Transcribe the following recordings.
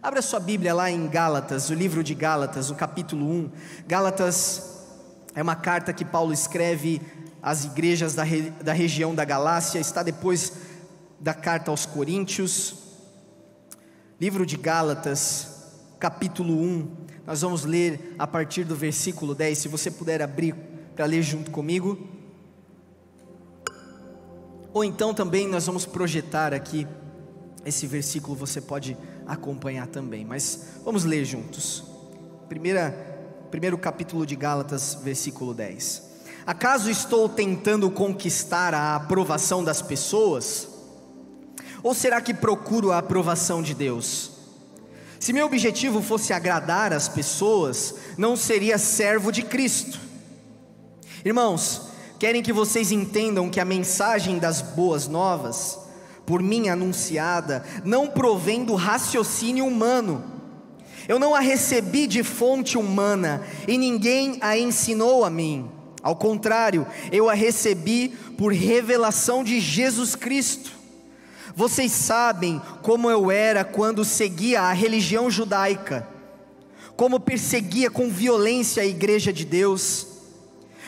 Abra sua Bíblia lá em Gálatas, o livro de Gálatas, o capítulo 1. Gálatas é uma carta que Paulo escreve às igrejas da, re, da região da Galácia, está depois da carta aos Coríntios. Livro de Gálatas, capítulo 1. Nós vamos ler a partir do versículo 10. Se você puder abrir para ler junto comigo. Ou então também nós vamos projetar aqui esse versículo, você pode acompanhar também, mas vamos ler juntos. Primeira, primeiro capítulo de Gálatas, versículo 10. Acaso estou tentando conquistar a aprovação das pessoas? Ou será que procuro a aprovação de Deus? Se meu objetivo fosse agradar as pessoas, não seria servo de Cristo. Irmãos, querem que vocês entendam que a mensagem das boas novas por mim anunciada, não provém do raciocínio humano. Eu não a recebi de fonte humana e ninguém a ensinou a mim. Ao contrário, eu a recebi por revelação de Jesus Cristo. Vocês sabem como eu era quando seguia a religião judaica, como perseguia com violência a igreja de Deus,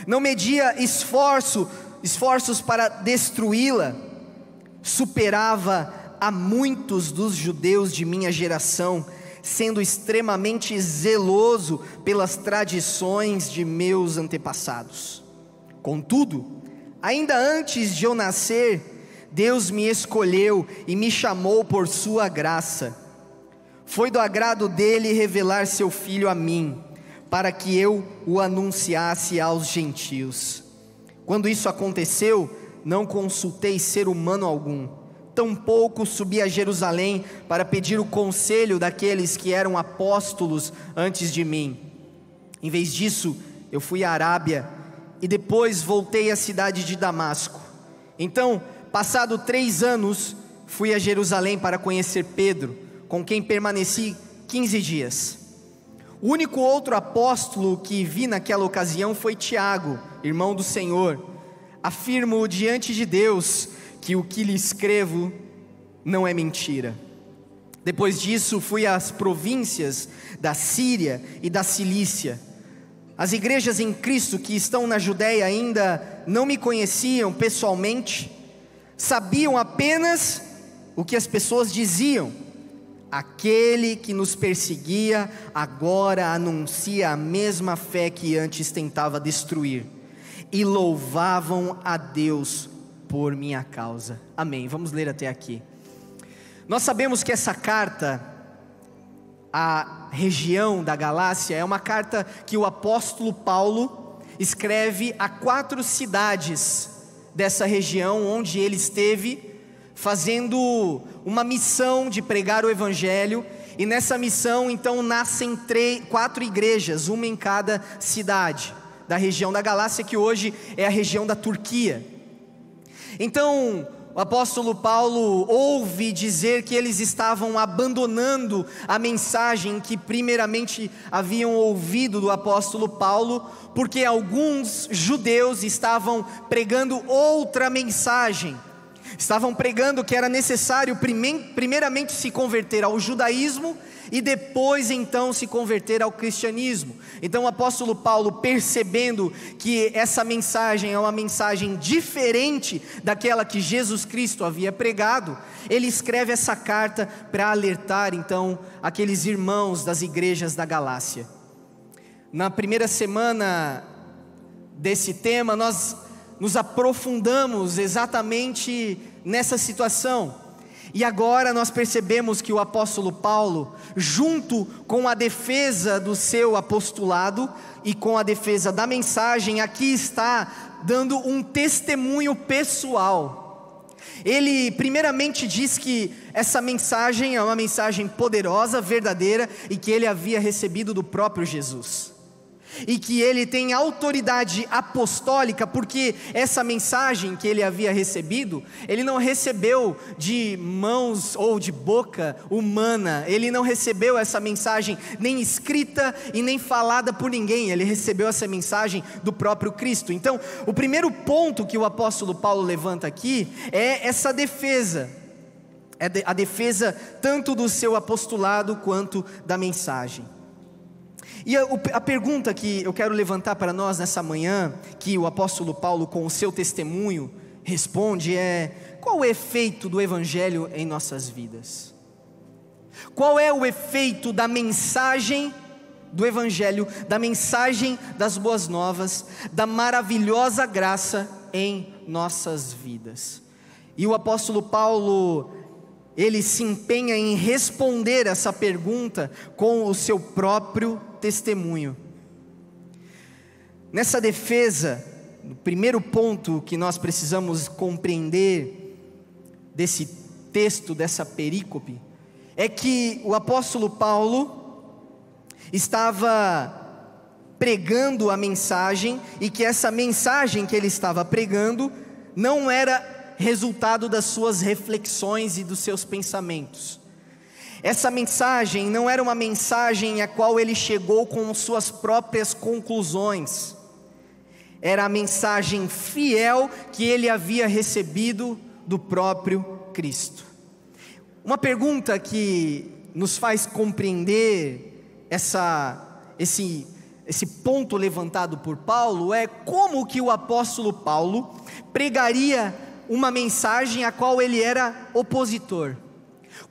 não media esforço, esforços para destruí-la superava a muitos dos judeus de minha geração, sendo extremamente zeloso pelas tradições de meus antepassados. Contudo, ainda antes de eu nascer, Deus me escolheu e me chamou por sua graça. Foi do agrado dele revelar seu filho a mim, para que eu o anunciasse aos gentios. Quando isso aconteceu, não consultei ser humano algum, tampouco subi a Jerusalém para pedir o conselho daqueles que eram apóstolos antes de mim. Em vez disso, eu fui à Arábia e depois voltei à cidade de Damasco. Então, passado três anos, fui a Jerusalém para conhecer Pedro, com quem permaneci quinze dias. O único outro apóstolo que vi naquela ocasião foi Tiago, irmão do Senhor afirmo diante de Deus que o que lhe escrevo não é mentira. Depois disso, fui às províncias da Síria e da Cilícia. As igrejas em Cristo que estão na Judéia ainda não me conheciam pessoalmente, sabiam apenas o que as pessoas diziam. Aquele que nos perseguia agora anuncia a mesma fé que antes tentava destruir e louvavam a Deus por minha causa. Amém. Vamos ler até aqui. Nós sabemos que essa carta à região da Galácia é uma carta que o apóstolo Paulo escreve a quatro cidades dessa região onde ele esteve fazendo uma missão de pregar o evangelho e nessa missão então nascem três, quatro igrejas, uma em cada cidade da região da Galácia, que hoje é a região da Turquia. Então, o apóstolo Paulo ouve dizer que eles estavam abandonando a mensagem que primeiramente haviam ouvido do apóstolo Paulo, porque alguns judeus estavam pregando outra mensagem. Estavam pregando que era necessário primeiramente se converter ao judaísmo e depois então se converter ao cristianismo. Então o apóstolo Paulo, percebendo que essa mensagem é uma mensagem diferente daquela que Jesus Cristo havia pregado, ele escreve essa carta para alertar então aqueles irmãos das igrejas da Galácia. Na primeira semana desse tema, nós nos aprofundamos exatamente nessa situação e agora nós percebemos que o apóstolo Paulo, junto com a defesa do seu apostolado e com a defesa da mensagem, aqui está dando um testemunho pessoal. Ele, primeiramente, diz que essa mensagem é uma mensagem poderosa, verdadeira e que ele havia recebido do próprio Jesus e que ele tem autoridade apostólica, porque essa mensagem que ele havia recebido, ele não recebeu de mãos ou de boca humana, ele não recebeu essa mensagem nem escrita e nem falada por ninguém, ele recebeu essa mensagem do próprio Cristo. Então, o primeiro ponto que o apóstolo Paulo levanta aqui é essa defesa É a defesa tanto do seu apostolado quanto da mensagem. E a, a, pergunta que eu quero levantar para nós nessa manhã, que o apóstolo Paulo, com o seu testemunho, responde é: qual o efeito do Evangelho em nossas vidas? Qual é o efeito da mensagem do Evangelho, da mensagem das boas novas, da maravilhosa graça em nossas vidas? E o apóstolo Paulo, ele se empenha em responder essa pergunta com o seu próprio testemunho. Nessa defesa, o primeiro ponto que nós precisamos compreender desse texto, dessa perícope, é que o apóstolo Paulo estava pregando a mensagem e que essa mensagem que ele estava pregando não era resultado das suas reflexões e dos seus pensamentos. Essa mensagem não era uma mensagem a qual ele chegou com suas próprias conclusões, era a mensagem fiel que ele havia recebido do próprio Cristo. Uma pergunta que nos faz compreender essa, esse, esse ponto levantado por Paulo é como que o apóstolo Paulo pregaria uma mensagem a qual ele era opositor.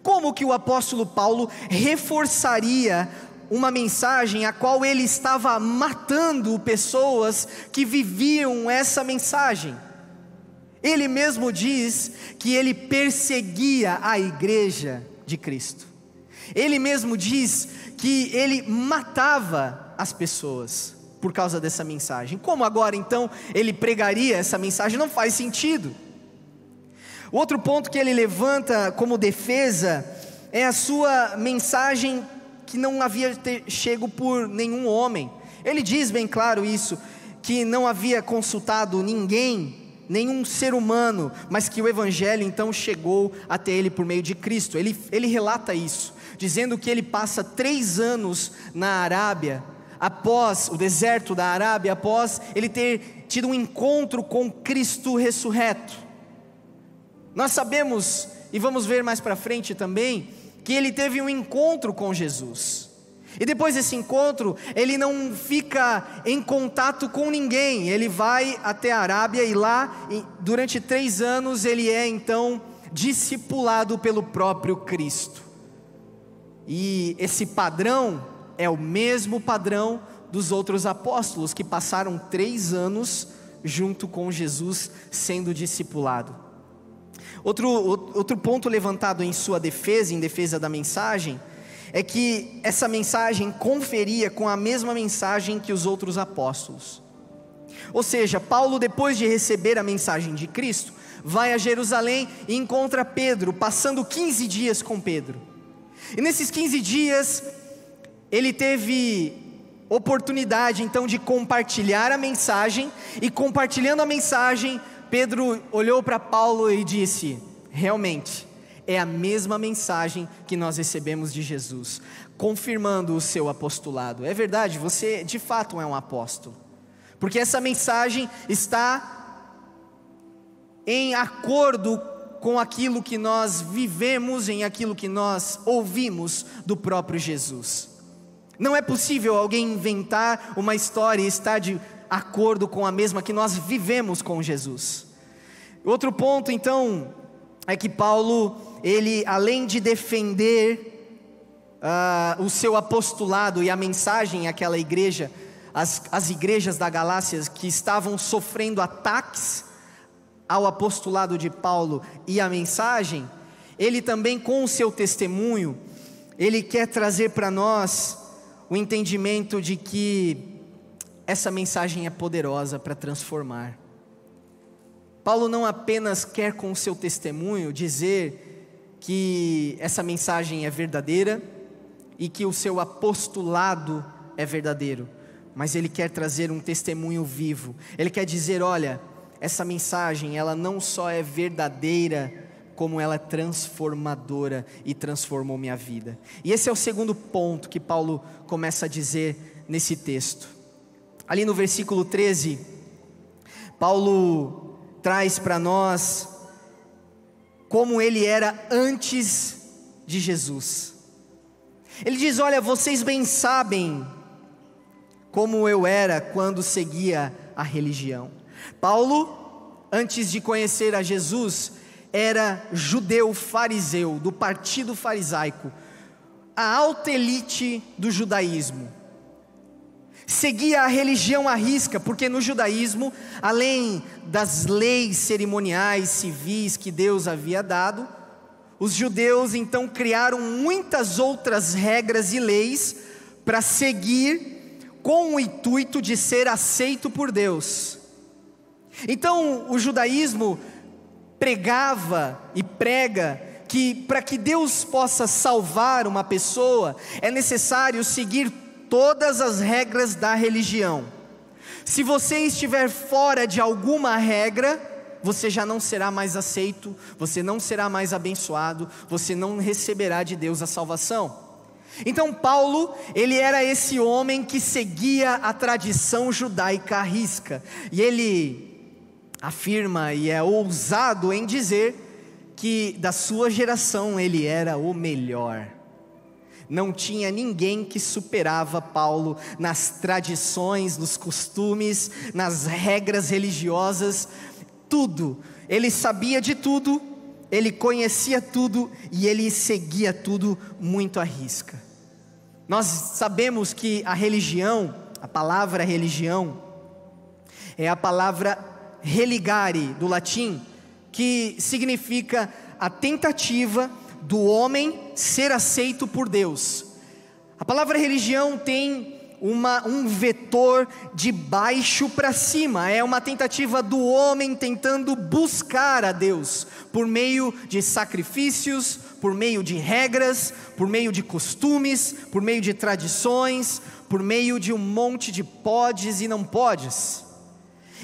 Como que o apóstolo Paulo reforçaria uma mensagem a qual ele estava matando pessoas que viviam essa mensagem? Ele mesmo diz que ele perseguia a igreja de Cristo. Ele mesmo diz que ele matava as pessoas por causa dessa mensagem. Como agora então ele pregaria essa mensagem? Não faz sentido. Outro ponto que ele levanta como defesa é a sua mensagem que não havia chego por nenhum homem. Ele diz bem claro isso, que não havia consultado ninguém, nenhum ser humano, mas que o Evangelho então chegou até ele por meio de Cristo. Ele, ele relata isso, dizendo que ele passa três anos na Arábia, após o deserto da Arábia, após ele ter tido um encontro com Cristo ressurreto. Nós sabemos, e vamos ver mais para frente também, que ele teve um encontro com Jesus. E depois desse encontro, ele não fica em contato com ninguém, ele vai até a Arábia e lá, durante três anos, ele é então discipulado pelo próprio Cristo. E esse padrão é o mesmo padrão dos outros apóstolos que passaram três anos junto com Jesus sendo discipulado. Outro, outro ponto levantado em sua defesa, em defesa da mensagem, é que essa mensagem conferia com a mesma mensagem que os outros apóstolos. Ou seja, Paulo, depois de receber a mensagem de Cristo, vai a Jerusalém e encontra Pedro, passando 15 dias com Pedro. E nesses 15 dias, ele teve oportunidade então de compartilhar a mensagem, e compartilhando a mensagem, Pedro olhou para Paulo e disse: realmente, é a mesma mensagem que nós recebemos de Jesus, confirmando o seu apostolado. É verdade, você de fato é um apóstolo, porque essa mensagem está em acordo com aquilo que nós vivemos, em aquilo que nós ouvimos do próprio Jesus. Não é possível alguém inventar uma história e estar de acordo com a mesma que nós vivemos com Jesus. Outro ponto, então, é que Paulo, ele, além de defender uh, o seu apostolado e a mensagem àquela igreja, as, as igrejas da Galácia que estavam sofrendo ataques ao apostolado de Paulo e a mensagem, ele também, com o seu testemunho, ele quer trazer para nós o entendimento de que essa mensagem é poderosa para transformar. Paulo não apenas quer com o seu testemunho dizer que essa mensagem é verdadeira e que o seu apostolado é verdadeiro, mas ele quer trazer um testemunho vivo. Ele quer dizer, olha, essa mensagem, ela não só é verdadeira, como ela é transformadora e transformou minha vida. E esse é o segundo ponto que Paulo começa a dizer nesse texto. Ali no versículo 13, Paulo traz para nós como ele era antes de Jesus. Ele diz: Olha, vocês bem sabem como eu era quando seguia a religião. Paulo, antes de conhecer a Jesus, era judeu fariseu, do partido farisaico, a alta elite do judaísmo. Seguia a religião à risca, porque no judaísmo, além das leis cerimoniais civis que Deus havia dado, os judeus então criaram muitas outras regras e leis para seguir com o intuito de ser aceito por Deus. Então, o judaísmo pregava e prega que para que Deus possa salvar uma pessoa, é necessário seguir todas as regras da religião. Se você estiver fora de alguma regra, você já não será mais aceito, você não será mais abençoado, você não receberá de Deus a salvação. Então Paulo, ele era esse homem que seguia a tradição judaica à risca, e ele afirma e é ousado em dizer que da sua geração ele era o melhor. Não tinha ninguém que superava Paulo nas tradições, nos costumes, nas regras religiosas, tudo. Ele sabia de tudo, ele conhecia tudo e ele seguia tudo muito à risca. Nós sabemos que a religião, a palavra religião, é a palavra religare do latim, que significa a tentativa do homem ser aceito por Deus. A palavra religião tem uma, um vetor de baixo para cima, é uma tentativa do homem tentando buscar a Deus por meio de sacrifícios, por meio de regras, por meio de costumes, por meio de tradições, por meio de um monte de podes e não podes.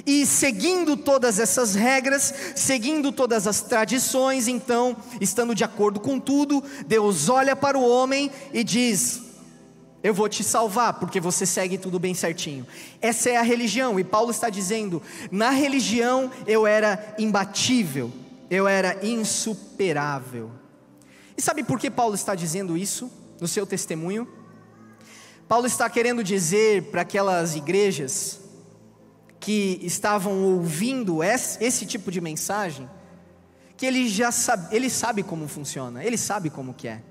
E seguindo todas essas regras, seguindo todas as tradições, então, estando de acordo com tudo, Deus olha para o homem e diz: eu vou te salvar, porque você segue tudo bem certinho. Essa é a religião, e Paulo está dizendo: na religião eu era imbatível, eu era insuperável. E sabe por que Paulo está dizendo isso no seu testemunho? Paulo está querendo dizer para aquelas igrejas que estavam ouvindo esse tipo de mensagem, que ele já sabe, ele sabe como funciona, ele sabe como que é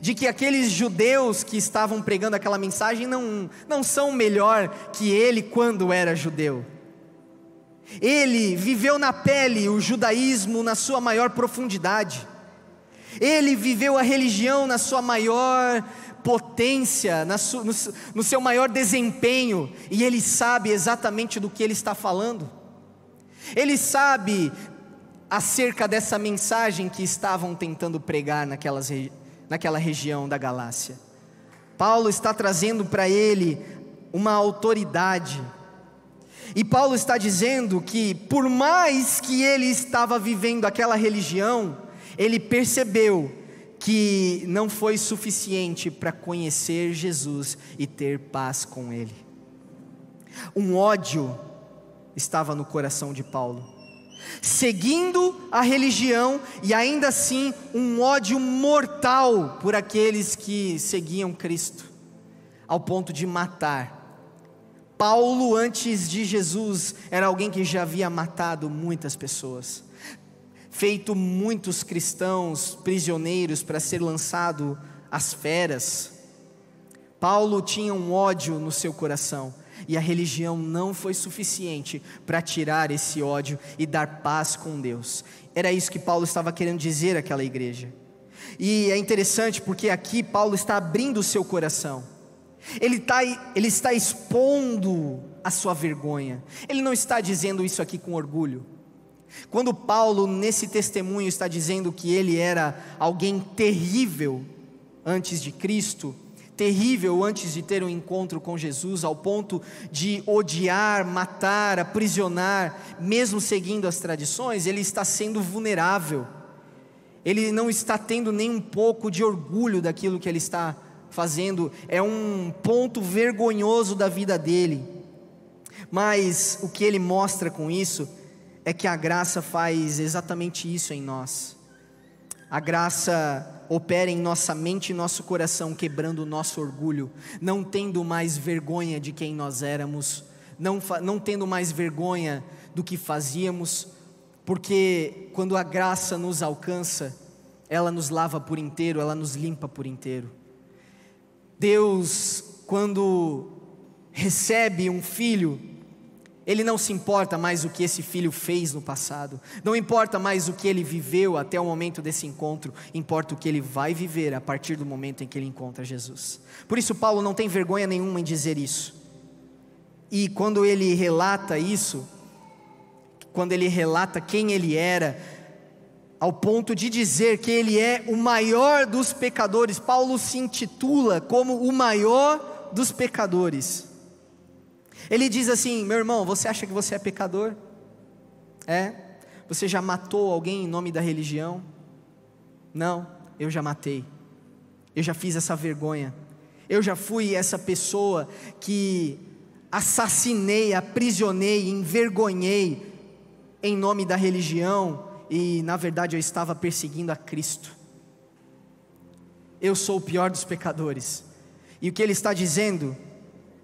de que aqueles judeus que estavam pregando aquela mensagem não, não são melhor que ele quando era judeu. Ele viveu na pele o judaísmo na sua maior profundidade. Ele viveu a religião na sua maior potência, na su, no, no seu maior desempenho, e ele sabe exatamente do que ele está falando. Ele sabe acerca dessa mensagem que estavam tentando pregar naquelas naquela região da Galácia. Paulo está trazendo para ele uma autoridade. E Paulo está dizendo que, por mais que ele estava vivendo aquela religião, ele percebeu que não foi suficiente para conhecer Jesus e ter paz com Ele. Um ódio estava no coração de Paulo seguindo a religião e ainda assim um ódio mortal por aqueles que seguiam Cristo, ao ponto de matar. Paulo, antes de Jesus, era alguém que já havia matado muitas pessoas, feito muitos cristãos prisioneiros para ser lançado às feras. Paulo tinha um ódio no seu coração e a religião não foi suficiente para tirar esse ódio e dar paz com Deus. Era isso que Paulo estava querendo dizer àquela igreja. E é interessante porque aqui Paulo está abrindo o seu coração. Ele, tá, ele está expondo a sua vergonha. Ele não está dizendo isso aqui com orgulho. Quando Paulo, nesse testemunho, está dizendo que ele era alguém terrível antes de Cristo, terrível antes de ter um encontro com Jesus, ao ponto de odiar, matar, aprisionar, mesmo seguindo as tradições, ele está sendo vulnerável. Ele não está tendo nem um pouco de orgulho daquilo que ele está fazendo, é um ponto vergonhoso da vida dele. Mas o que ele mostra com isso é que a graça faz exatamente isso em nós. A graça opera em nossa mente e nosso coração, quebrando o nosso orgulho, não tendo mais vergonha de quem nós éramos, não, não tendo mais vergonha do que fazíamos, porque quando a graça nos alcança, ela nos lava por inteiro, ela nos limpa por inteiro. Deus, quando recebe um filho, ele não se importa mais o que esse filho fez no passado, não importa mais o que ele viveu até o momento desse encontro, importa o que ele vai viver a partir do momento em que ele encontra Jesus. Por isso, Paulo não tem vergonha nenhuma em dizer isso. E quando ele relata isso, quando ele relata quem ele era, ao ponto de dizer que ele é o maior dos pecadores, Paulo se intitula como o maior dos pecadores. Ele diz assim: meu irmão, você acha que você é pecador? É? Você já matou alguém em nome da religião? Não, eu já matei. Eu já fiz essa vergonha. Eu já fui essa pessoa que assassinei, aprisionei, envergonhei em nome da religião e na verdade eu estava perseguindo a Cristo. Eu sou o pior dos pecadores. E o que ele está dizendo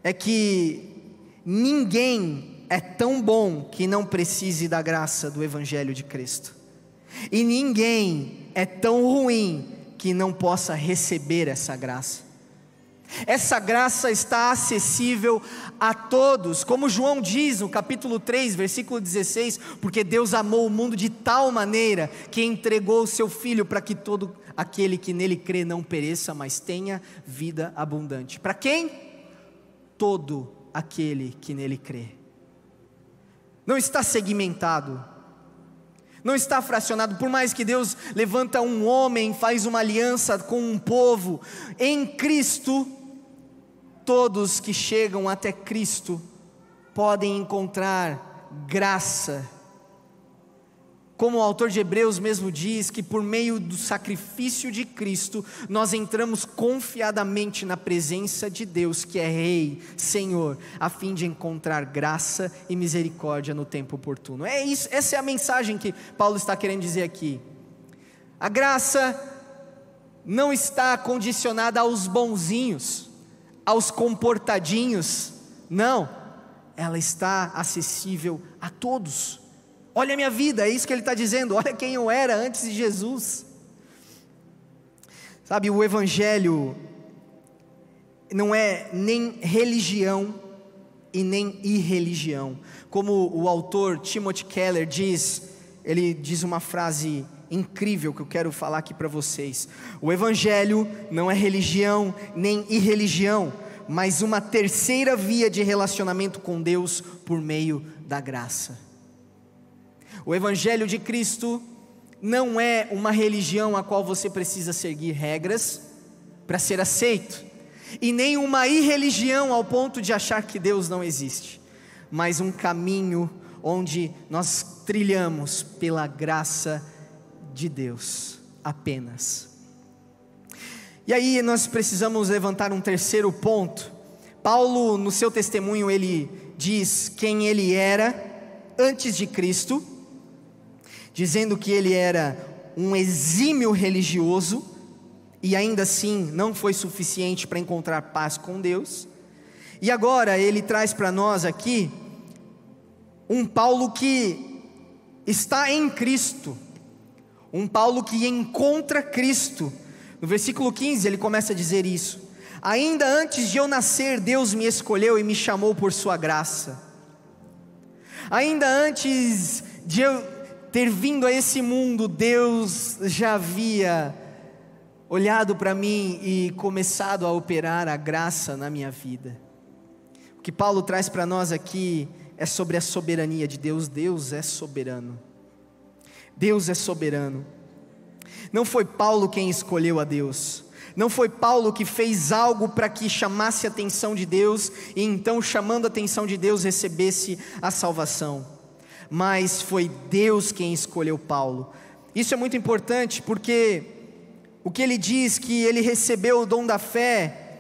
é que Ninguém é tão bom que não precise da graça do Evangelho de Cristo, e ninguém é tão ruim que não possa receber essa graça. Essa graça está acessível a todos, como João diz no capítulo 3, versículo 16: porque Deus amou o mundo de tal maneira que entregou o seu Filho para que todo aquele que nele crê não pereça, mas tenha vida abundante. Para quem? Todo aquele que nele crê. Não está segmentado, não está fracionado, por mais que Deus levanta um homem, faz uma aliança com um povo, em Cristo, todos que chegam até Cristo podem encontrar graça como o autor de Hebreus mesmo diz, que por meio do sacrifício de Cristo, nós entramos confiadamente na presença de Deus, que é Rei, Senhor, a fim de encontrar graça e misericórdia no tempo oportuno. É isso, essa é a mensagem que Paulo está querendo dizer aqui. A graça não está condicionada aos bonzinhos, aos comportadinhos, não, ela está acessível a todos. Olha a minha vida, é isso que ele está dizendo. Olha quem eu era antes de Jesus. Sabe, o Evangelho não é nem religião e nem irreligião. Como o autor Timothy Keller diz, ele diz uma frase incrível que eu quero falar aqui para vocês. O Evangelho não é religião nem irreligião, mas uma terceira via de relacionamento com Deus por meio da graça. O Evangelho de Cristo não é uma religião a qual você precisa seguir regras para ser aceito, e nem uma irreligião ao ponto de achar que Deus não existe, mas um caminho onde nós trilhamos pela graça de Deus apenas. E aí nós precisamos levantar um terceiro ponto. Paulo, no seu testemunho, ele diz quem ele era antes de Cristo dizendo que ele era um exímio religioso e ainda assim não foi suficiente para encontrar paz com Deus. E agora ele traz para nós aqui um Paulo que está em Cristo, um Paulo que encontra Cristo. No versículo 15 ele começa a dizer isso: Ainda antes de eu nascer, Deus me escolheu e me chamou por Sua graça. Ainda antes de eu ter vindo a esse mundo, Deus já havia olhado para mim e começado a operar a graça na minha vida. O que Paulo traz para nós aqui é sobre a soberania de Deus. Deus é soberano. Deus é soberano. Não foi Paulo quem escolheu a Deus. Não foi Paulo que fez algo para que chamasse a atenção de Deus e então, chamando a atenção de Deus, recebesse a salvação mas foi Deus quem escolheu Paulo. Isso é muito importante porque o que ele diz que ele recebeu o dom da fé,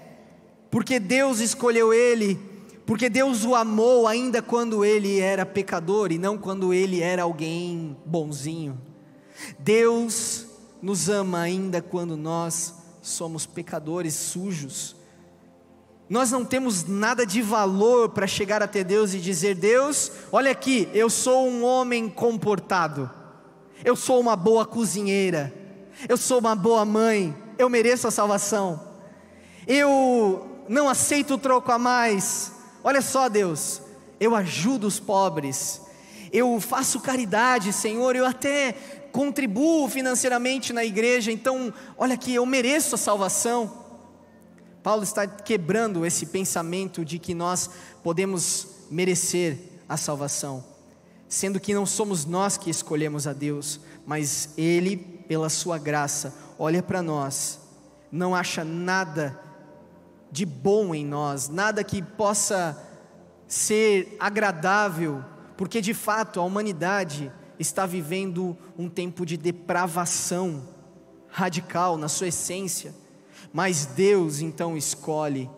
porque Deus escolheu ele, porque Deus o amou ainda quando ele era pecador e não quando ele era alguém bonzinho. Deus nos ama ainda quando nós somos pecadores sujos. Nós não temos nada de valor para chegar até Deus e dizer: Deus, olha aqui, eu sou um homem comportado, eu sou uma boa cozinheira, eu sou uma boa mãe, eu mereço a salvação, eu não aceito o troco a mais. Olha só, Deus, eu ajudo os pobres, eu faço caridade, Senhor, eu até contribuo financeiramente na igreja, então, olha aqui, eu mereço a salvação. Paulo está quebrando esse pensamento de que nós podemos merecer a salvação, sendo que não somos nós que escolhemos a Deus, mas Ele, pela Sua graça, olha para nós, não acha nada de bom em nós, nada que possa ser agradável, porque de fato a humanidade está vivendo um tempo de depravação radical na sua essência. Mas Deus então escolhe,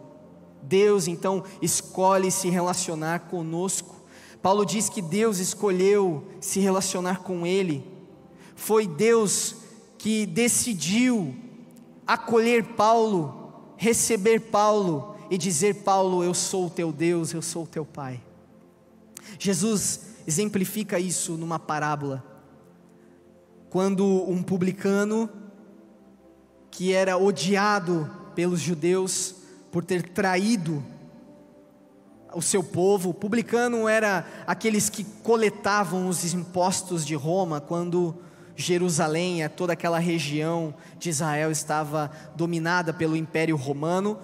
Deus então escolhe se relacionar conosco. Paulo diz que Deus escolheu se relacionar com Ele, foi Deus que decidiu acolher Paulo, receber Paulo e dizer: Paulo, eu sou o teu Deus, eu sou o teu Pai. Jesus exemplifica isso numa parábola, quando um publicano que era odiado pelos judeus por ter traído o seu povo. O publicano era aqueles que coletavam os impostos de Roma quando Jerusalém, toda aquela região de Israel estava dominada pelo Império Romano.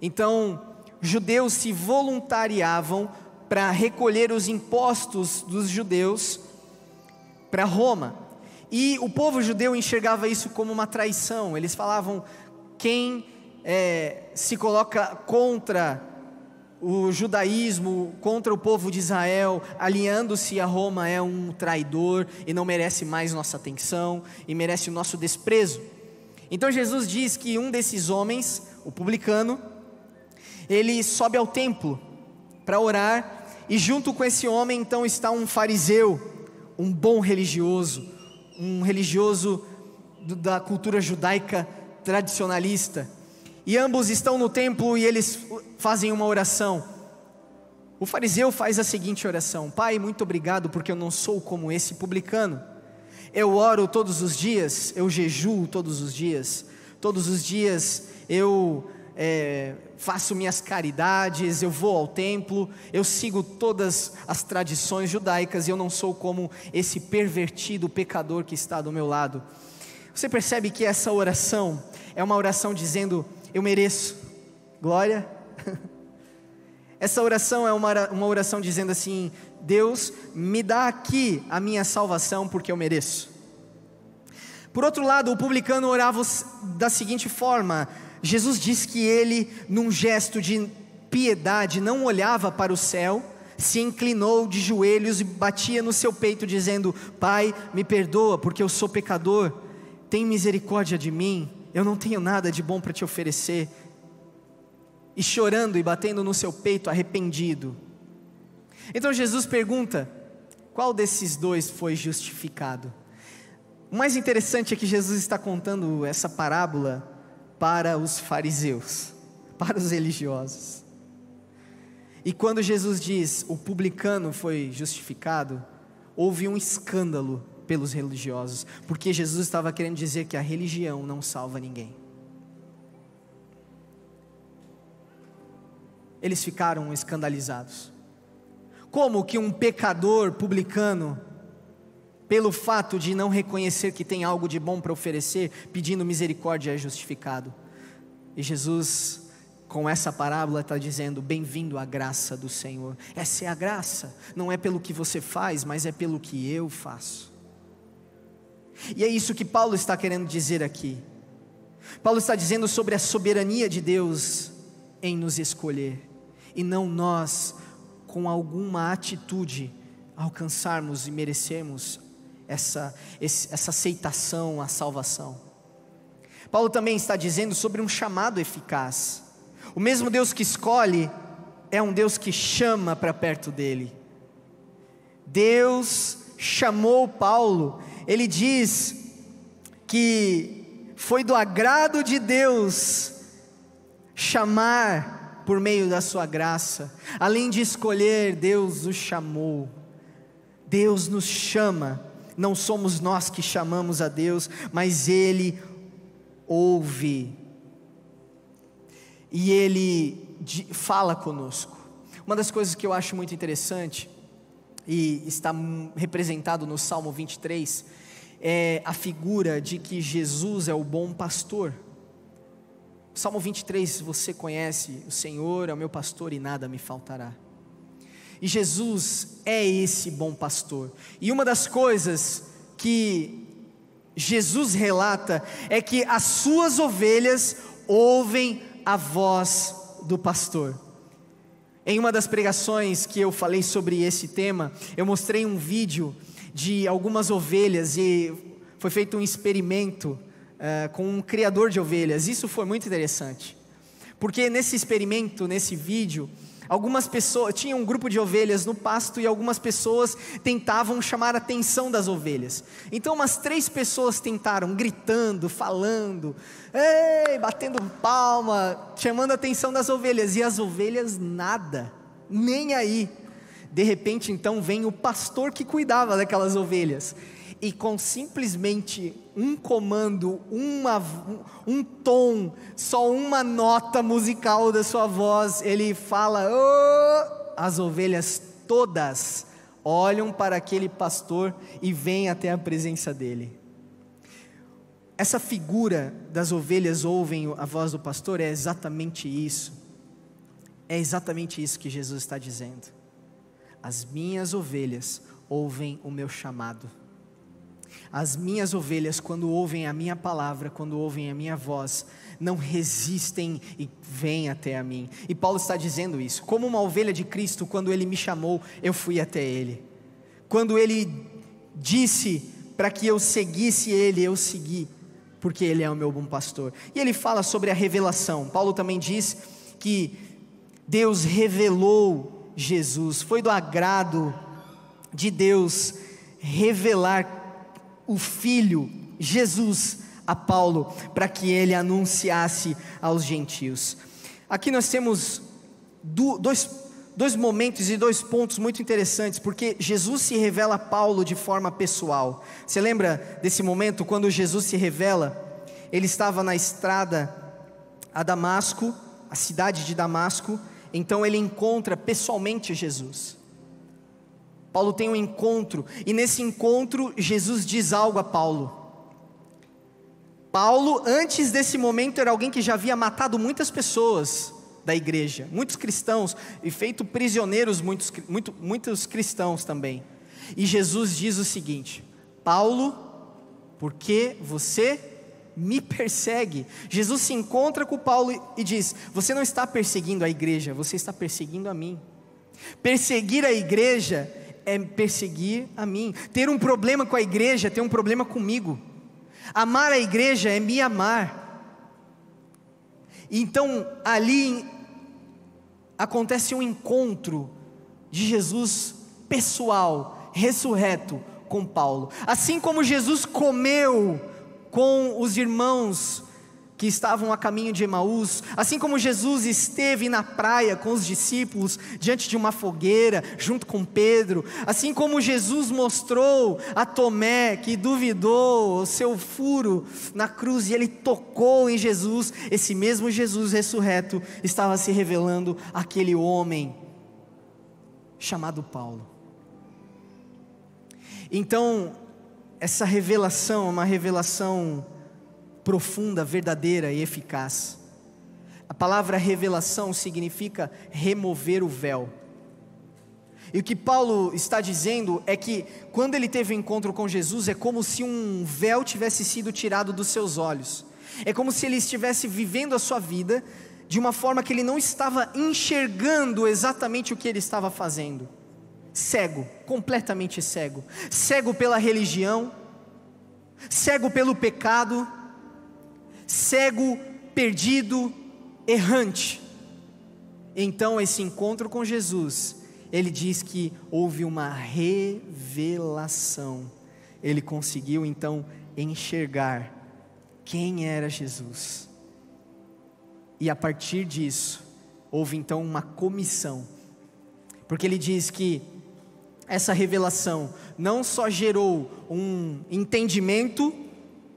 Então, judeus se voluntariavam para recolher os impostos dos judeus para Roma. E o povo judeu enxergava isso como uma traição. Eles falavam: quem é, se coloca contra o judaísmo, contra o povo de Israel, alinhando-se a Roma, é um traidor e não merece mais nossa atenção e merece o nosso desprezo. Então Jesus diz que um desses homens, o publicano, ele sobe ao templo para orar, e junto com esse homem então está um fariseu, um bom religioso, um religioso da cultura judaica tradicionalista. E ambos estão no templo e eles fazem uma oração. O fariseu faz a seguinte oração: Pai, muito obrigado porque eu não sou como esse publicano. Eu oro todos os dias, eu jejuo todos os dias, todos os dias eu é, faço minhas caridades, eu vou ao templo, eu sigo todas as tradições judaicas e eu não sou como esse pervertido pecador que está do meu lado. Você percebe que essa oração é uma oração dizendo: Eu mereço, glória. Essa oração é uma, uma oração dizendo assim: Deus, me dá aqui a minha salvação porque eu mereço. Por outro lado, o publicano orava da seguinte forma: Jesus diz que ele, num gesto de piedade, não olhava para o céu, se inclinou de joelhos e batia no seu peito, dizendo: Pai, me perdoa, porque eu sou pecador, tem misericórdia de mim, eu não tenho nada de bom para te oferecer. E chorando e batendo no seu peito, arrependido. Então Jesus pergunta: qual desses dois foi justificado? O mais interessante é que Jesus está contando essa parábola para os fariseus, para os religiosos. E quando Jesus diz o publicano foi justificado, houve um escândalo pelos religiosos, porque Jesus estava querendo dizer que a religião não salva ninguém. Eles ficaram escandalizados. Como que um pecador publicano pelo fato de não reconhecer que tem algo de bom para oferecer, pedindo misericórdia é justificado. E Jesus, com essa parábola, está dizendo: bem-vindo à graça do Senhor. Essa é a graça, não é pelo que você faz, mas é pelo que eu faço. E é isso que Paulo está querendo dizer aqui. Paulo está dizendo sobre a soberania de Deus em nos escolher, e não nós, com alguma atitude, alcançarmos e merecermos essa, essa aceitação à salvação. Paulo também está dizendo sobre um chamado eficaz. O mesmo Deus que escolhe é um Deus que chama para perto dele. Deus chamou Paulo, ele diz que foi do agrado de Deus chamar por meio da sua graça, além de escolher, Deus o chamou. Deus nos chama, não somos nós que chamamos a Deus, mas Ele ouve e Ele fala conosco. Uma das coisas que eu acho muito interessante, e está representado no Salmo 23, é a figura de que Jesus é o bom pastor. Salmo 23, você conhece, o Senhor é o meu pastor e nada me faltará. E Jesus é esse bom pastor. E uma das coisas que Jesus relata é que as suas ovelhas ouvem a voz do pastor. Em uma das pregações que eu falei sobre esse tema, eu mostrei um vídeo de algumas ovelhas e foi feito um experimento uh, com um criador de ovelhas. Isso foi muito interessante, porque nesse experimento, nesse vídeo, Algumas pessoas, tinha um grupo de ovelhas no pasto e algumas pessoas tentavam chamar a atenção das ovelhas. Então, umas três pessoas tentaram, gritando, falando, ei, batendo palma, chamando a atenção das ovelhas, e as ovelhas nada, nem aí. De repente, então, vem o pastor que cuidava daquelas ovelhas e com simplesmente um comando, uma, um tom, só uma nota musical da sua voz, ele fala: oh! as ovelhas todas olham para aquele pastor e vêm até a presença dele. Essa figura das ovelhas ouvem a voz do pastor é exatamente isso. É exatamente isso que Jesus está dizendo. As minhas ovelhas ouvem o meu chamado. As minhas ovelhas, quando ouvem a minha palavra, quando ouvem a minha voz, não resistem e vêm até a mim. E Paulo está dizendo isso. Como uma ovelha de Cristo, quando ele me chamou, eu fui até ele. Quando ele disse para que eu seguisse ele, eu segui, porque ele é o meu bom pastor. E ele fala sobre a revelação. Paulo também diz que Deus revelou Jesus, foi do agrado de Deus revelar o Filho, Jesus, a Paulo, para que ele anunciasse aos gentios. Aqui nós temos dois, dois momentos e dois pontos muito interessantes, porque Jesus se revela a Paulo de forma pessoal. Você lembra desse momento quando Jesus se revela? Ele estava na estrada a Damasco, a cidade de Damasco, então ele encontra pessoalmente Jesus. Paulo tem um encontro, e nesse encontro Jesus diz algo a Paulo. Paulo, antes desse momento, era alguém que já havia matado muitas pessoas da igreja, muitos cristãos, e feito prisioneiros muitos, muito, muitos cristãos também. E Jesus diz o seguinte: Paulo, por que você me persegue? Jesus se encontra com Paulo e diz: Você não está perseguindo a igreja, você está perseguindo a mim. Perseguir a igreja é perseguir a mim. Ter um problema com a igreja é ter um problema comigo. Amar a igreja é me amar. Então, ali acontece um encontro de Jesus pessoal, ressurreto com Paulo. Assim como Jesus comeu com os irmãos que estavam a caminho de Emaús, assim como Jesus esteve na praia com os discípulos, diante de uma fogueira, junto com Pedro, assim como Jesus mostrou a Tomé, que duvidou o seu furo na cruz e ele tocou em Jesus, esse mesmo Jesus ressurreto estava se revelando aquele homem chamado Paulo. Então, essa revelação é uma revelação profunda, verdadeira e eficaz. A palavra revelação significa remover o véu. E o que Paulo está dizendo é que quando ele teve um encontro com Jesus, é como se um véu tivesse sido tirado dos seus olhos. É como se ele estivesse vivendo a sua vida de uma forma que ele não estava enxergando exatamente o que ele estava fazendo. Cego, completamente cego. Cego pela religião, cego pelo pecado, cego, perdido, errante. então esse encontro com Jesus, ele diz que houve uma revelação. Ele conseguiu então enxergar quem era Jesus. E a partir disso, houve então uma comissão. Porque ele diz que essa revelação não só gerou um entendimento,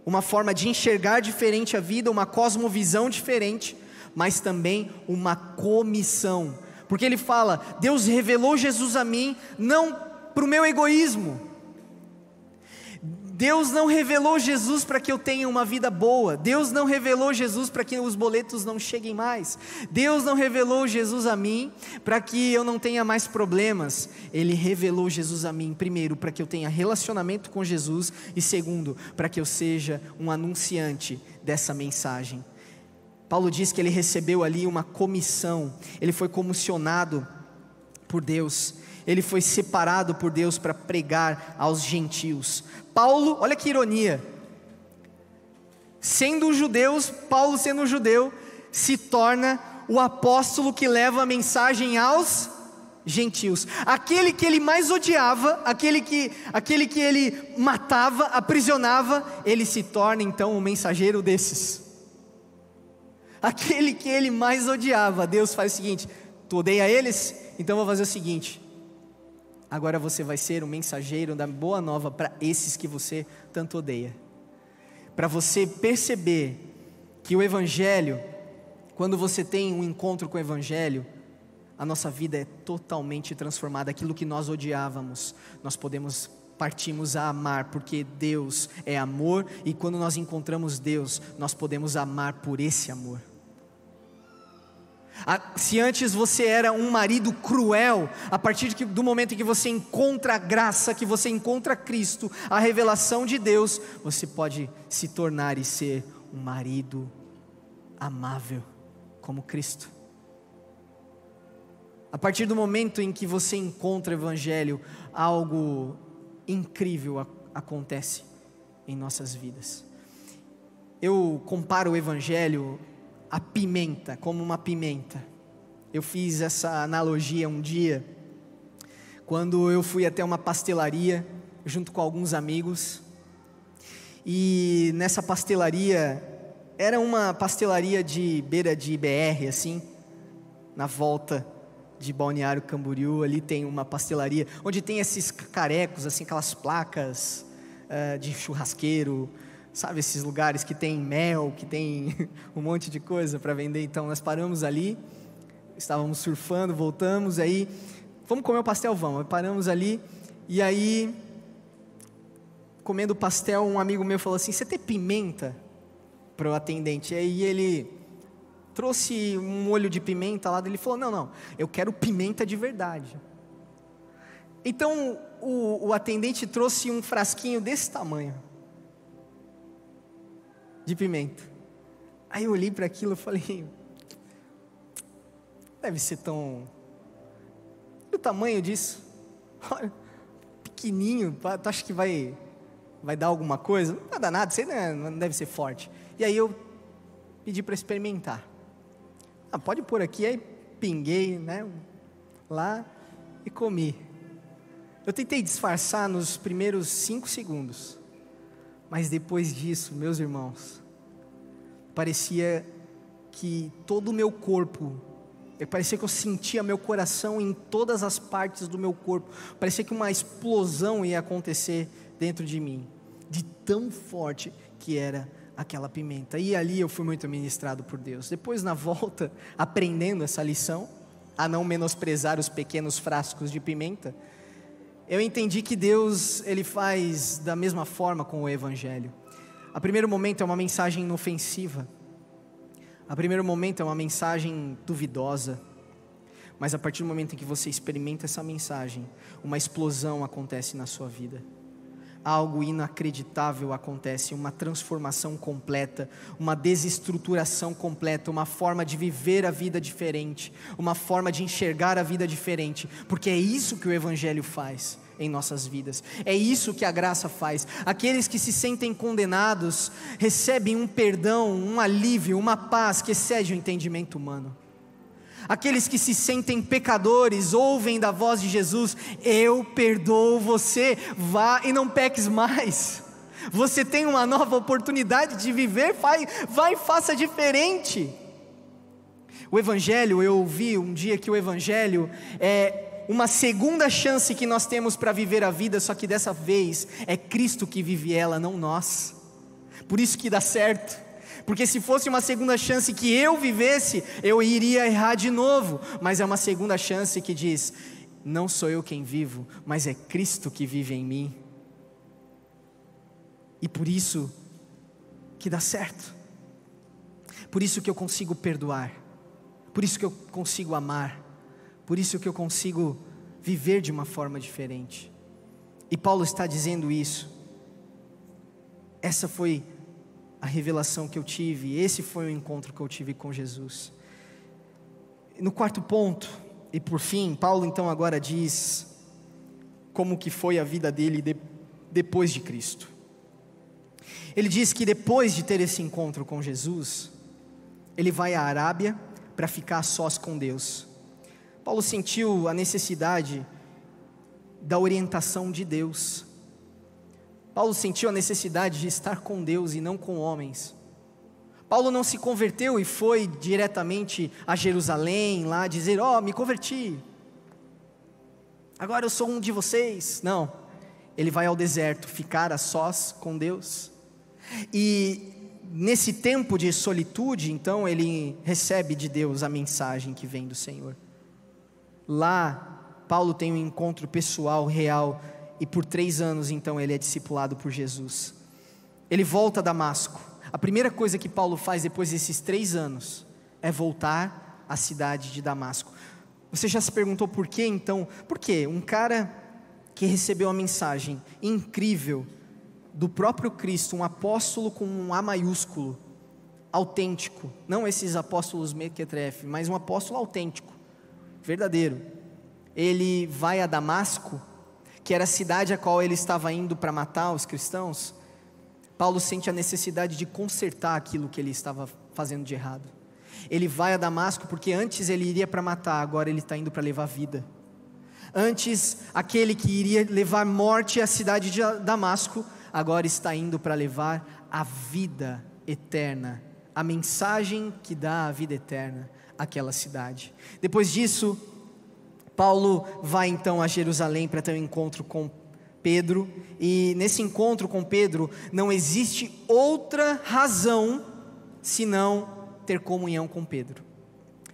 uma forma de enxergar diferente a vida, uma cosmovisão diferente, mas também uma comissão. Porque ele fala: Deus revelou Jesus a mim, não para o meu egoísmo, Deus não revelou Jesus para que eu tenha uma vida boa. Deus não revelou Jesus para que os boletos não cheguem mais. Deus não revelou Jesus a mim para que eu não tenha mais problemas. Ele revelou Jesus a mim, primeiro, para que eu tenha relacionamento com Jesus, e segundo, para que eu seja um anunciante dessa mensagem. Paulo diz que ele recebeu ali uma comissão, ele foi comissionado por Deus ele foi separado por Deus para pregar aos gentios. Paulo, olha que ironia. Sendo judeus, Paulo sendo judeu, se torna o apóstolo que leva a mensagem aos gentios. Aquele que ele mais odiava, aquele que, aquele que ele matava, aprisionava, ele se torna então o mensageiro desses. Aquele que ele mais odiava, Deus faz o seguinte: tu odeia eles? Então vou fazer o seguinte: Agora você vai ser um mensageiro da boa nova para esses que você tanto odeia. Para você perceber que o Evangelho, quando você tem um encontro com o Evangelho, a nossa vida é totalmente transformada. Aquilo que nós odiávamos, nós podemos partimos a amar, porque Deus é amor, e quando nós encontramos Deus, nós podemos amar por esse amor. Se antes você era um marido cruel, a partir do momento em que você encontra a graça, que você encontra Cristo, a revelação de Deus, você pode se tornar e ser um marido amável, como Cristo. A partir do momento em que você encontra o Evangelho, algo incrível acontece em nossas vidas. Eu comparo o Evangelho a pimenta, como uma pimenta. Eu fiz essa analogia um dia, quando eu fui até uma pastelaria, junto com alguns amigos, e nessa pastelaria, era uma pastelaria de beira de BR, assim, na volta de Balneário Camboriú, ali tem uma pastelaria, onde tem esses carecos, assim, aquelas placas uh, de churrasqueiro, Sabe esses lugares que tem mel, que tem um monte de coisa para vender? Então nós paramos ali, estávamos surfando, voltamos, aí, vamos comer o pastel, vamos. Paramos ali, e aí, comendo pastel, um amigo meu falou assim: Você tem pimenta para o atendente? E aí ele trouxe um molho de pimenta lá, ele falou: Não, não, eu quero pimenta de verdade. Então o, o atendente trouxe um frasquinho desse tamanho de pimenta. Aí eu olhei para aquilo e falei: deve ser tão. o tamanho disso? Olha, pequenininho, tu acha que vai, vai dar alguma coisa? Não vai dar nada, você não deve ser forte. E aí eu pedi para experimentar. Ah, pode pôr aqui, aí pinguei, né? Lá e comi. Eu tentei disfarçar nos primeiros cinco segundos. Mas depois disso, meus irmãos, parecia que todo o meu corpo, parecia que eu sentia meu coração em todas as partes do meu corpo, parecia que uma explosão ia acontecer dentro de mim, de tão forte que era aquela pimenta. E ali eu fui muito ministrado por Deus. Depois, na volta, aprendendo essa lição, a não menosprezar os pequenos frascos de pimenta, eu entendi que Deus ele faz da mesma forma com o Evangelho. A primeiro momento é uma mensagem inofensiva. A primeiro momento é uma mensagem duvidosa. Mas a partir do momento em que você experimenta essa mensagem, uma explosão acontece na sua vida algo inacreditável acontece, uma transformação completa, uma desestruturação completa, uma forma de viver a vida diferente, uma forma de enxergar a vida diferente, porque é isso que o Evangelho faz em nossas vidas, é isso que a graça faz. Aqueles que se sentem condenados recebem um perdão, um alívio, uma paz que excede o entendimento humano. Aqueles que se sentem pecadores, ouvem da voz de Jesus: Eu perdoo você, vá e não peques mais. Você tem uma nova oportunidade de viver, vai, vai e faça diferente. O Evangelho, eu ouvi um dia que o Evangelho é uma segunda chance que nós temos para viver a vida, só que dessa vez é Cristo que vive ela, não nós. Por isso que dá certo. Porque se fosse uma segunda chance que eu vivesse, eu iria errar de novo. Mas é uma segunda chance que diz: não sou eu quem vivo, mas é Cristo que vive em mim. E por isso que dá certo. Por isso que eu consigo perdoar. Por isso que eu consigo amar. Por isso que eu consigo viver de uma forma diferente. E Paulo está dizendo isso. Essa foi a revelação que eu tive, esse foi o encontro que eu tive com Jesus. No quarto ponto, e por fim, Paulo então agora diz como que foi a vida dele de, depois de Cristo. Ele diz que depois de ter esse encontro com Jesus, ele vai à Arábia para ficar sós com Deus. Paulo sentiu a necessidade da orientação de Deus. Paulo sentiu a necessidade de estar com Deus e não com homens. Paulo não se converteu e foi diretamente a Jerusalém lá dizer: Ó, oh, me converti, agora eu sou um de vocês. Não, ele vai ao deserto ficar a sós com Deus. E nesse tempo de solitude, então, ele recebe de Deus a mensagem que vem do Senhor. Lá, Paulo tem um encontro pessoal, real, e por três anos, então, ele é discipulado por Jesus. Ele volta a Damasco. A primeira coisa que Paulo faz depois desses três anos é voltar à cidade de Damasco. Você já se perguntou por que então? Por que um cara que recebeu a mensagem incrível do próprio Cristo, um apóstolo com um A maiúsculo, autêntico, não esses apóstolos mequetrefe, mas um apóstolo autêntico, verdadeiro. Ele vai a Damasco, que era a cidade a qual ele estava indo para matar os cristãos. Paulo sente a necessidade de consertar aquilo que ele estava fazendo de errado. Ele vai a Damasco porque antes ele iria para matar, agora ele está indo para levar vida. Antes, aquele que iria levar morte à cidade de Damasco, agora está indo para levar a vida eterna, a mensagem que dá a vida eterna àquela cidade. Depois disso, Paulo vai então a Jerusalém para ter um encontro com Pedro, e nesse encontro com Pedro não existe outra razão senão ter comunhão com Pedro.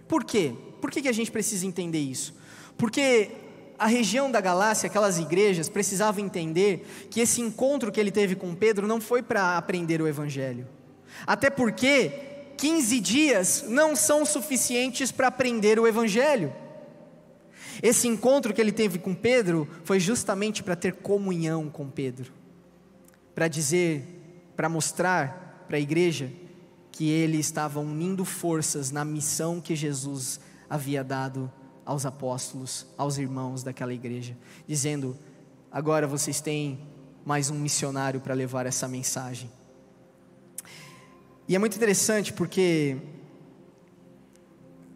Por quê? Por que, que a gente precisa entender isso? Porque a região da Galácia, aquelas igrejas, precisavam entender que esse encontro que ele teve com Pedro não foi para aprender o Evangelho. Até porque 15 dias não são suficientes para aprender o Evangelho. Esse encontro que ele teve com Pedro foi justamente para ter comunhão com Pedro, para dizer, para mostrar para a igreja que ele estava unindo forças na missão que Jesus havia dado aos apóstolos, aos irmãos daquela igreja, dizendo: agora vocês têm mais um missionário para levar essa mensagem. E é muito interessante porque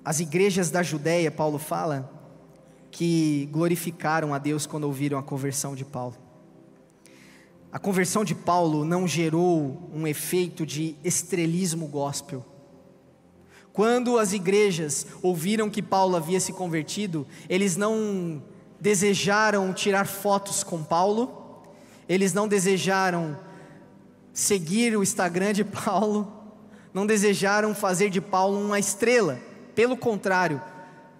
as igrejas da Judéia, Paulo fala, que glorificaram a Deus quando ouviram a conversão de Paulo. A conversão de Paulo não gerou um efeito de estrelismo gospel. Quando as igrejas ouviram que Paulo havia se convertido, eles não desejaram tirar fotos com Paulo, eles não desejaram seguir o Instagram de Paulo, não desejaram fazer de Paulo uma estrela. Pelo contrário,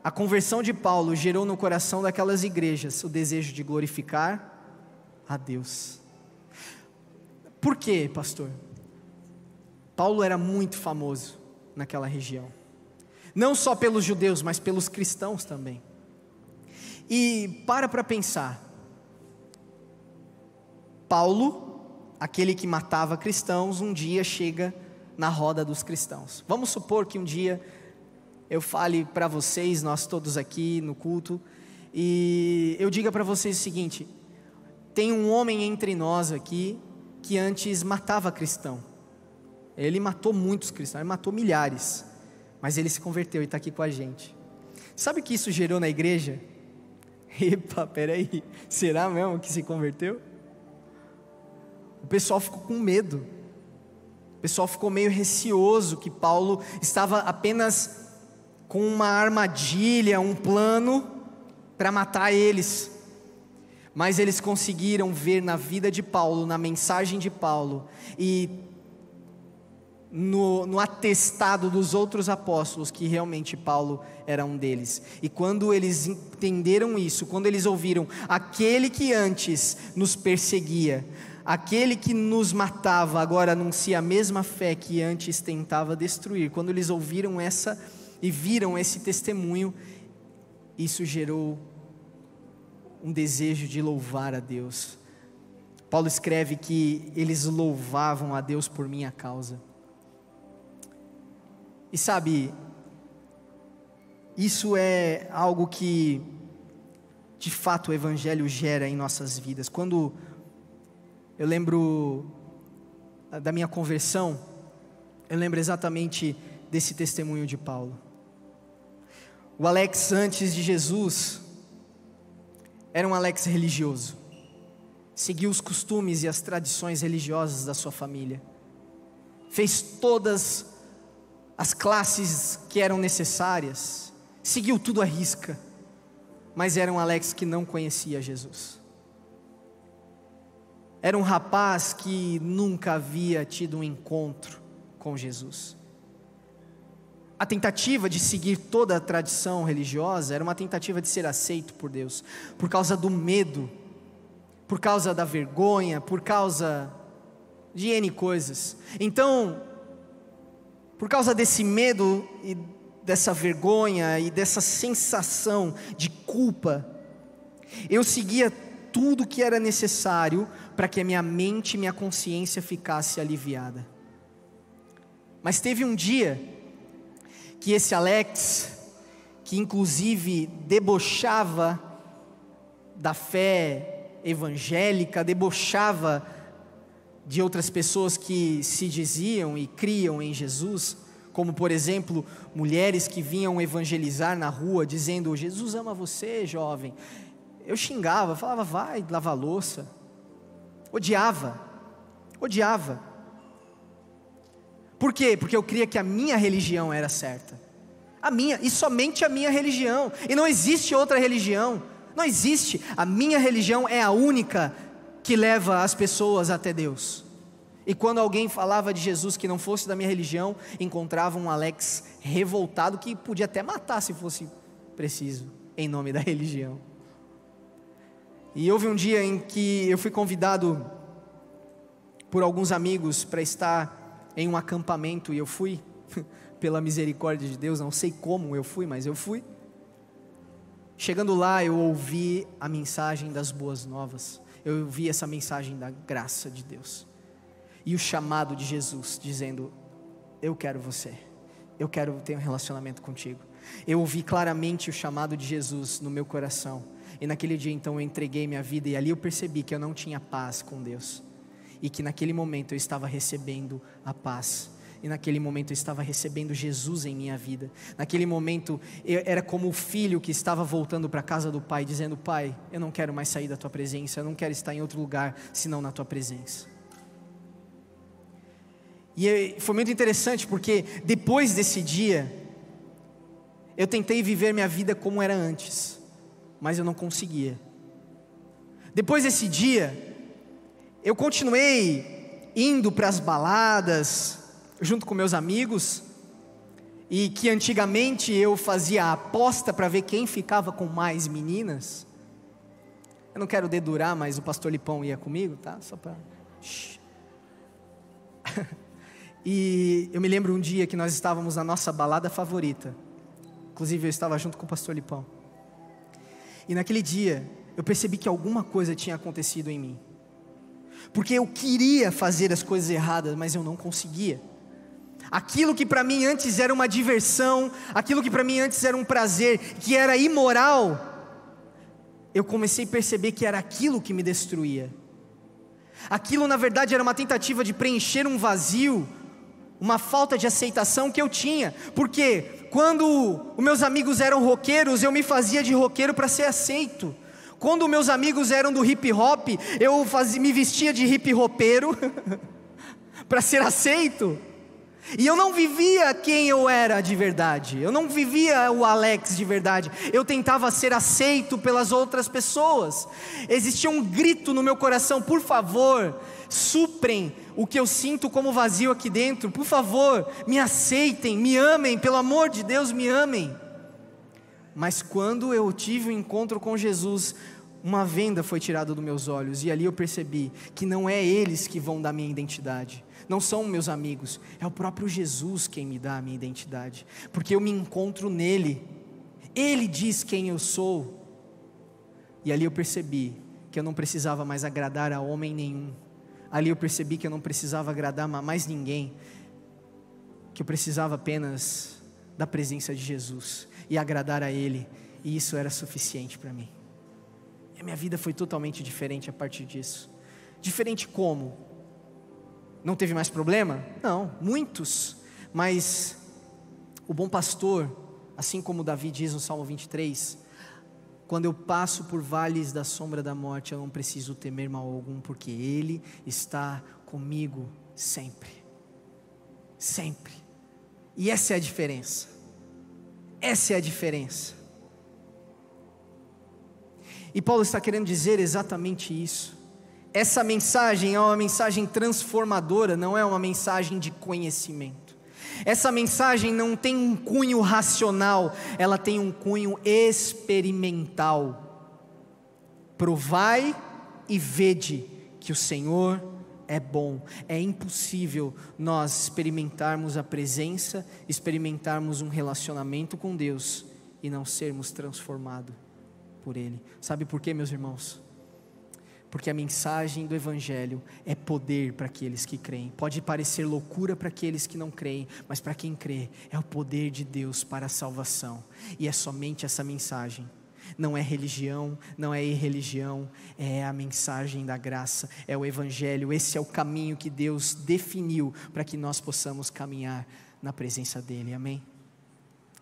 a conversão de Paulo gerou no coração daquelas igrejas o desejo de glorificar a Deus. Por quê, pastor? Paulo era muito famoso naquela região. Não só pelos judeus, mas pelos cristãos também. E para para pensar. Paulo, aquele que matava cristãos, um dia chega na roda dos cristãos. Vamos supor que um dia eu fale para vocês, nós todos aqui no culto, e eu diga para vocês o seguinte: tem um homem entre nós aqui que antes matava cristão. Ele matou muitos cristãos, ele matou milhares, mas ele se converteu e está aqui com a gente. Sabe o que isso gerou na igreja? Epa, peraí, será mesmo que se converteu? O pessoal ficou com medo, o pessoal ficou meio receoso que Paulo estava apenas com uma armadilha, um plano para matar eles. Mas eles conseguiram ver na vida de Paulo, na mensagem de Paulo e no, no, atestado dos outros apóstolos que realmente Paulo era um deles. E quando eles entenderam isso, quando eles ouviram aquele que antes nos perseguia, aquele que nos matava, agora anuncia a mesma fé que antes tentava destruir, quando eles ouviram essa e viram esse testemunho, isso gerou um desejo de louvar a Deus. Paulo escreve que eles louvavam a Deus por minha causa. E sabe, isso é algo que, de fato, o Evangelho gera em nossas vidas. Quando eu lembro da minha conversão, eu lembro exatamente desse testemunho de Paulo. O Alex, antes de Jesus, era um Alex religioso, seguiu os costumes e as tradições religiosas da sua família, fez todas as classes que eram necessárias, seguiu tudo à risca, mas era um Alex que não conhecia Jesus. Era um rapaz que nunca havia tido um encontro com Jesus. A tentativa de seguir toda a tradição religiosa era uma tentativa de ser aceito por Deus, por causa do medo, por causa da vergonha, por causa de N coisas. Então, por causa desse medo e dessa vergonha e dessa sensação de culpa, eu seguia tudo que era necessário para que a minha mente e minha consciência ficasse aliviada. Mas teve um dia que esse Alex, que inclusive debochava da fé evangélica, debochava de outras pessoas que se diziam e criam em Jesus, como por exemplo, mulheres que vinham evangelizar na rua dizendo: Jesus ama você, jovem. Eu xingava, falava, vai lavar louça. Odiava, odiava. Por quê? Porque eu cria que a minha religião era certa. A minha, e somente a minha religião. E não existe outra religião. Não existe. A minha religião é a única que leva as pessoas até Deus. E quando alguém falava de Jesus que não fosse da minha religião, encontrava um Alex revoltado que podia até matar se fosse preciso, em nome da religião. E houve um dia em que eu fui convidado por alguns amigos para estar em um acampamento e eu fui, pela misericórdia de Deus, não sei como eu fui, mas eu fui. Chegando lá, eu ouvi a mensagem das boas novas. Eu ouvi essa mensagem da graça de Deus. E o chamado de Jesus dizendo: Eu quero você, eu quero ter um relacionamento contigo. Eu ouvi claramente o chamado de Jesus no meu coração, e naquele dia então eu entreguei minha vida, e ali eu percebi que eu não tinha paz com Deus, e que naquele momento eu estava recebendo a paz e naquele momento eu estava recebendo Jesus em minha vida. Naquele momento eu era como o filho que estava voltando para a casa do pai, dizendo: Pai, eu não quero mais sair da tua presença, eu não quero estar em outro lugar senão na tua presença. E foi muito interessante porque depois desse dia, eu tentei viver minha vida como era antes, mas eu não conseguia. Depois desse dia, eu continuei indo para as baladas, junto com meus amigos, e que antigamente eu fazia aposta para ver quem ficava com mais meninas. Eu não quero dedurar, mas o pastor Lipão ia comigo, tá? Só para. e eu me lembro um dia que nós estávamos na nossa balada favorita. Inclusive eu estava junto com o pastor Lipão. E naquele dia eu percebi que alguma coisa tinha acontecido em mim. Porque eu queria fazer as coisas erradas, mas eu não conseguia. Aquilo que para mim antes era uma diversão, aquilo que para mim antes era um prazer, que era imoral, eu comecei a perceber que era aquilo que me destruía. Aquilo na verdade era uma tentativa de preencher um vazio, uma falta de aceitação que eu tinha, porque quando os meus amigos eram roqueiros, eu me fazia de roqueiro para ser aceito. Quando meus amigos eram do hip hop, eu fazia, me vestia de hip hopeiro para ser aceito. E eu não vivia quem eu era de verdade, eu não vivia o Alex de verdade, eu tentava ser aceito pelas outras pessoas. Existia um grito no meu coração: por favor, suprem o que eu sinto como vazio aqui dentro, por favor, me aceitem, me amem, pelo amor de Deus, me amem. Mas quando eu tive o um encontro com Jesus, uma venda foi tirada dos meus olhos, e ali eu percebi que não é eles que vão dar minha identidade. Não são meus amigos, é o próprio Jesus quem me dá a minha identidade, porque eu me encontro nele, ele diz quem eu sou, e ali eu percebi que eu não precisava mais agradar a homem nenhum, ali eu percebi que eu não precisava agradar mais ninguém, que eu precisava apenas da presença de Jesus e agradar a Ele, e isso era suficiente para mim. E a minha vida foi totalmente diferente a partir disso. Diferente como? Não teve mais problema? Não, muitos. Mas o bom pastor, assim como Davi diz no Salmo 23, quando eu passo por vales da sombra da morte, eu não preciso temer mal algum, porque Ele está comigo sempre. Sempre. E essa é a diferença. Essa é a diferença. E Paulo está querendo dizer exatamente isso. Essa mensagem é uma mensagem transformadora, não é uma mensagem de conhecimento. Essa mensagem não tem um cunho racional, ela tem um cunho experimental. Provai e vede que o Senhor é bom. É impossível nós experimentarmos a presença, experimentarmos um relacionamento com Deus e não sermos transformados por Ele. Sabe por quê, meus irmãos? porque a mensagem do Evangelho é poder para aqueles que creem. Pode parecer loucura para aqueles que não creem, mas para quem crê, é o poder de Deus para a salvação. E é somente essa mensagem. Não é religião, não é irreligião, é a mensagem da graça, é o Evangelho. Esse é o caminho que Deus definiu para que nós possamos caminhar na presença dEle. Amém?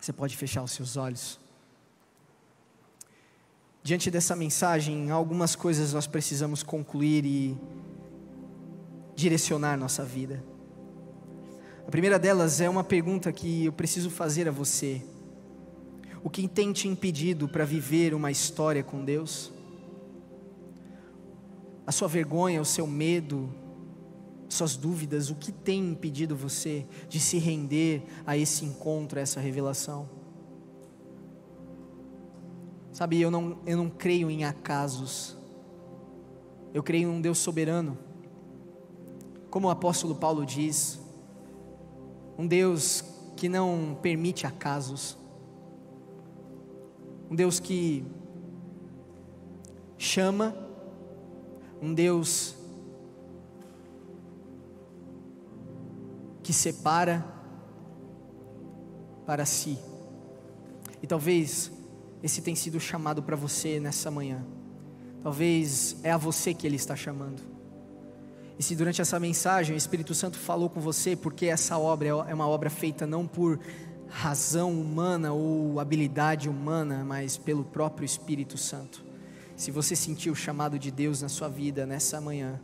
Você pode fechar os seus olhos. Diante dessa mensagem, algumas coisas nós precisamos concluir e direcionar nossa vida. A primeira delas é uma pergunta que eu preciso fazer a você. O que tem te impedido para viver uma história com Deus? A sua vergonha, o seu medo, suas dúvidas, o que tem impedido você de se render a esse encontro, a essa revelação? Sabe, eu não, eu não creio em acasos. Eu creio em um Deus soberano. Como o apóstolo Paulo diz, um Deus que não permite acasos. Um Deus que chama, um Deus que separa para si. E talvez esse tem sido chamado para você nessa manhã. Talvez é a você que Ele está chamando. E se durante essa mensagem o Espírito Santo falou com você, porque essa obra é uma obra feita não por razão humana ou habilidade humana, mas pelo próprio Espírito Santo. Se você sentiu o chamado de Deus na sua vida nessa manhã,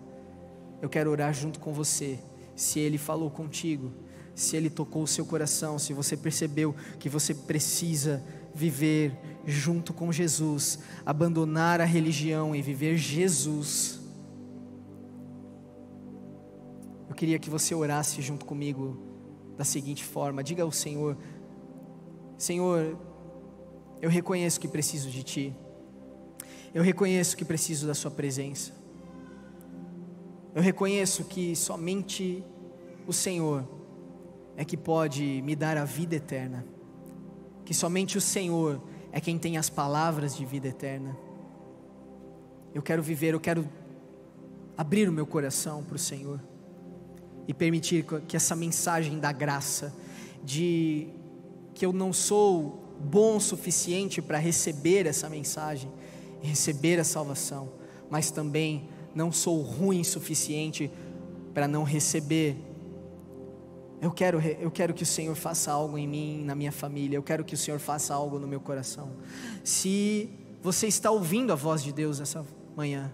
eu quero orar junto com você. Se Ele falou contigo, se Ele tocou o seu coração, se você percebeu que você precisa viver junto com Jesus, abandonar a religião e viver Jesus. Eu queria que você orasse junto comigo da seguinte forma: diga ao Senhor, Senhor, eu reconheço que preciso de Ti, eu reconheço que preciso da Sua presença, eu reconheço que somente o Senhor é que pode me dar a vida eterna. Que somente o Senhor é quem tem as palavras de vida eterna. Eu quero viver, eu quero abrir o meu coração para o Senhor e permitir que essa mensagem da graça, de que eu não sou bom o suficiente para receber essa mensagem e receber a salvação, mas também não sou ruim o suficiente para não receber Eu quero, eu quero que o Senhor faça algo em mim, na minha família. Eu quero que o Senhor faça algo no meu coração. Se você está ouvindo a voz de Deus essa manhã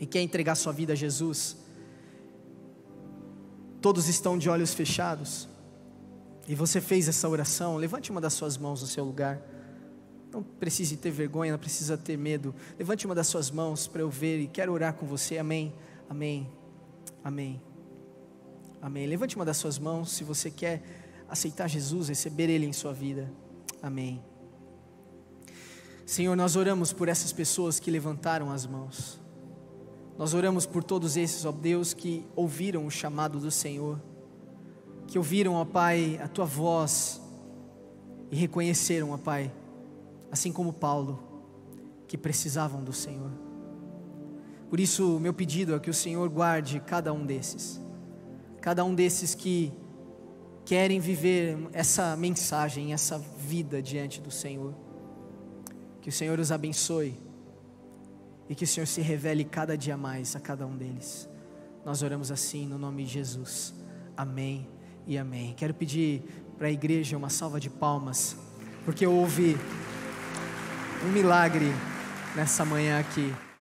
e quer entregar sua vida a Jesus, todos estão de olhos fechados e você fez essa oração, levante uma das suas mãos no seu lugar. Não precise ter vergonha, não precisa ter medo. Levante uma das suas mãos para eu ver e quero orar com você. Amém. Amém. Amém. Amém. Levante uma das suas mãos se você quer aceitar Jesus, receber Ele em sua vida. Amém. Senhor, nós oramos por essas pessoas que levantaram as mãos. Nós oramos por todos esses, ó Deus, que ouviram o chamado do Senhor, que ouviram, ó Pai, a tua voz e reconheceram, ó Pai, assim como Paulo, que precisavam do Senhor. Por isso, meu pedido é que o Senhor guarde cada um desses, cada um desses que querem viver essa mensagem, essa vida diante do Senhor. Que o Senhor os abençoe e que o Senhor se revele cada dia mais a cada um deles. Nós oramos assim no nome de Jesus. Amém e amém. Quero pedir para a igreja uma salva de palmas, porque houve um milagre nessa manhã aqui.